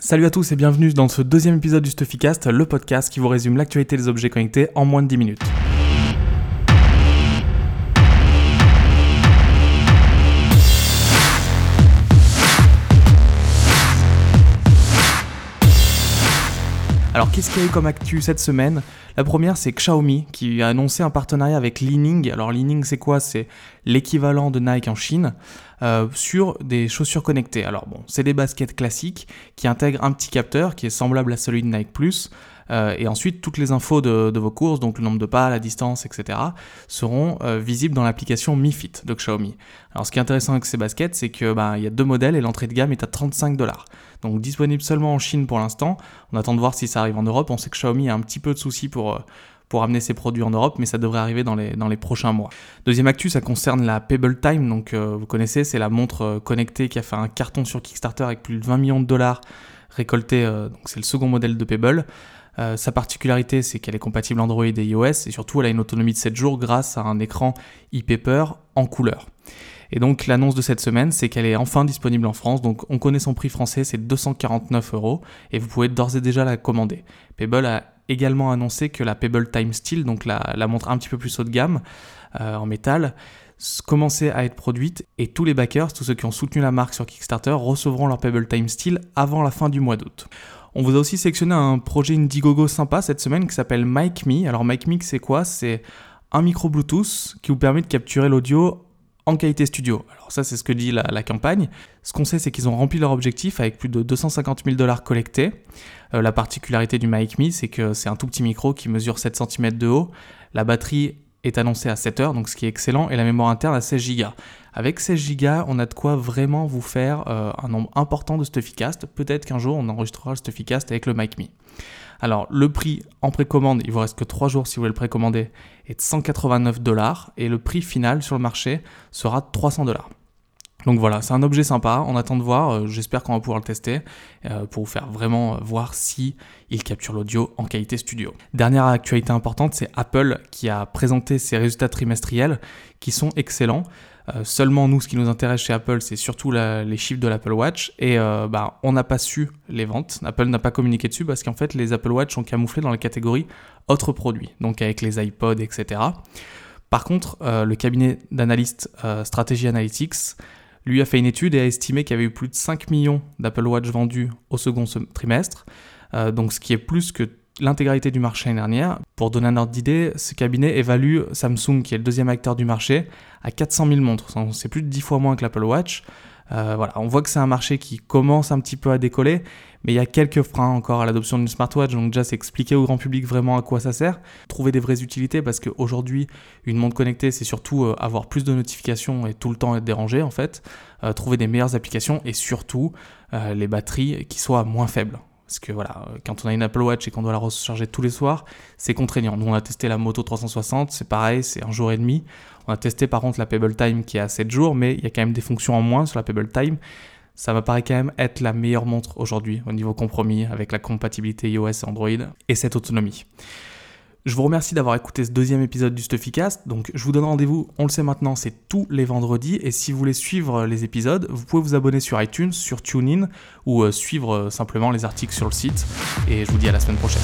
Salut à tous et bienvenue dans ce deuxième épisode du Stuffycast, le podcast qui vous résume l'actualité des objets connectés en moins de 10 minutes. Alors qu'est-ce qu'il y a eu comme actu cette semaine? La première c'est Xiaomi qui a annoncé un partenariat avec Lining. Alors Lining c'est quoi? C'est l'équivalent de Nike en Chine euh, sur des chaussures connectées. Alors bon, c'est des baskets classiques qui intègrent un petit capteur qui est semblable à celui de Nike. Euh, et ensuite, toutes les infos de, vos courses, donc le nombre de pas, la distance, etc., seront euh, visibles dans l'application Mi Fit de Xiaomi. Alors, ce qui est intéressant avec ces baskets, c'est que bah, y a deux modèles et l'entrée de gamme est à 35 dollars. Donc, disponible seulement en Chine pour l'instant. On attend de voir si ça arrive en Europe. On sait que Xiaomi a un petit peu de soucis pour euh, pour amener ses produits en Europe, mais ça devrait arriver dans les, dans les prochains mois. Deuxième actu, ça concerne la Pebble Time, donc vous connaissez, c'est la montre connectée qui a fait un carton sur Kickstarter avec plus de 20 millions de dollars récoltés, donc c'est le second modèle de Pebble. Euh, sa particularité, c'est qu'elle est compatible Android et iOS, et surtout, elle a une autonomie de 7 jours grâce à un écran e-paper en couleur. Et donc l'annonce de cette semaine, c'est qu'elle est enfin disponible en France. Donc on connaît son prix français, c'est 249 euros, et vous pouvez d'ores et déjà la commander. Pebble a également annoncé que la Pebble Time Steel, donc la, montre un petit peu plus haut de gamme euh, en métal, commençait à être produite, et tous les backers, tous ceux qui ont soutenu la marque sur Kickstarter, recevront leur Pebble Time Steel avant la fin du mois d'août. On vous a aussi sélectionné un projet Indiegogo sympa cette semaine qui s'appelle MicMe. Alors MicMe, c'est quoi? C'est un micro Bluetooth qui vous permet de capturer l'audio en qualité studio. Alors ça, c'est ce que dit la, campagne. Ce qu'on sait, c'est qu'ils ont rempli leur objectif avec plus de 250 000 dollars collectés. Euh, la particularité du MicMe, c'est que c'est un tout petit micro qui mesure 7 cm de haut. La batterie est annoncée à 7 heures, donc ce qui est excellent, et la mémoire interne à 16 Go. Avec 16 Go, on a de quoi vraiment vous faire euh, un nombre important de Stuffycast. Peut-être qu'un jour, on enregistrera le Stuffycast avec le MicMe. Alors, le prix en précommande, il vous reste que 3 jours si vous voulez le précommander, est de 189 dollars, et le prix final sur le marché sera de 300 dollars. Donc voilà, c'est un objet sympa, on attend de voir, euh, j'espère qu'on va pouvoir le tester euh, pour vous faire vraiment voir si il capture l'audio en qualité studio. Dernière actualité importante, c'est Apple qui a présenté ses résultats trimestriels qui sont excellents. Euh, seulement nous, ce qui nous intéresse chez Apple, c'est surtout les chiffres de l'Apple Watch. Et euh, bah, on n'a pas su les ventes. Apple n'a pas communiqué dessus parce qu'en fait, les Apple Watch sont camouflés dans la catégorie autres produits, donc avec les iPods, etc. Par contre, euh, le cabinet d'analyste Strategy Analytics lui a fait une étude et a estimé qu'il y avait eu plus de 5 millions d'Apple Watch vendus au second trimestre, donc ce qui est plus que l'intégralité du marché l'année dernière. Pour donner un ordre d'idée, ce cabinet évalue Samsung, qui est le deuxième acteur du marché, à 400 000 montres. C'est plus de 10 fois moins que l'Apple Watch. Euh, voilà, on voit que c'est un marché qui commence un petit peu à décoller, mais il y a quelques freins encore à l'adoption d'une smartwatch. Donc déjà, c'est expliquer au grand public vraiment à quoi ça sert, trouver des vraies utilités, parce qu'aujourd'hui, une montre connectée, c'est surtout euh, avoir plus de notifications et tout le temps être dérangé en fait, euh, trouver des meilleures applications et surtout les batteries qui soient moins faibles. Parce que voilà, quand on a une Apple Watch et qu'on doit la recharger tous les soirs, c'est contraignant. Nous, on a testé la Moto 360, c'est pareil, c'est un jour et demi. On a testé par contre la Pebble Time qui est à 7 jours, mais il y a quand même des fonctions en moins sur la Pebble Time. Ça me paraît quand même être la meilleure montre aujourd'hui au niveau compromis avec la compatibilité iOS et Android et cette autonomie. Je vous remercie d'avoir écouté ce deuxième épisode du Stuffycast. Donc, je vous donne rendez-vous, on le sait maintenant, c'est tous les vendredis. Et si vous voulez suivre les épisodes, vous pouvez vous abonner sur iTunes, sur TuneIn ou euh, suivre euh, simplement les articles sur le site. Et je vous dis à la semaine prochaine.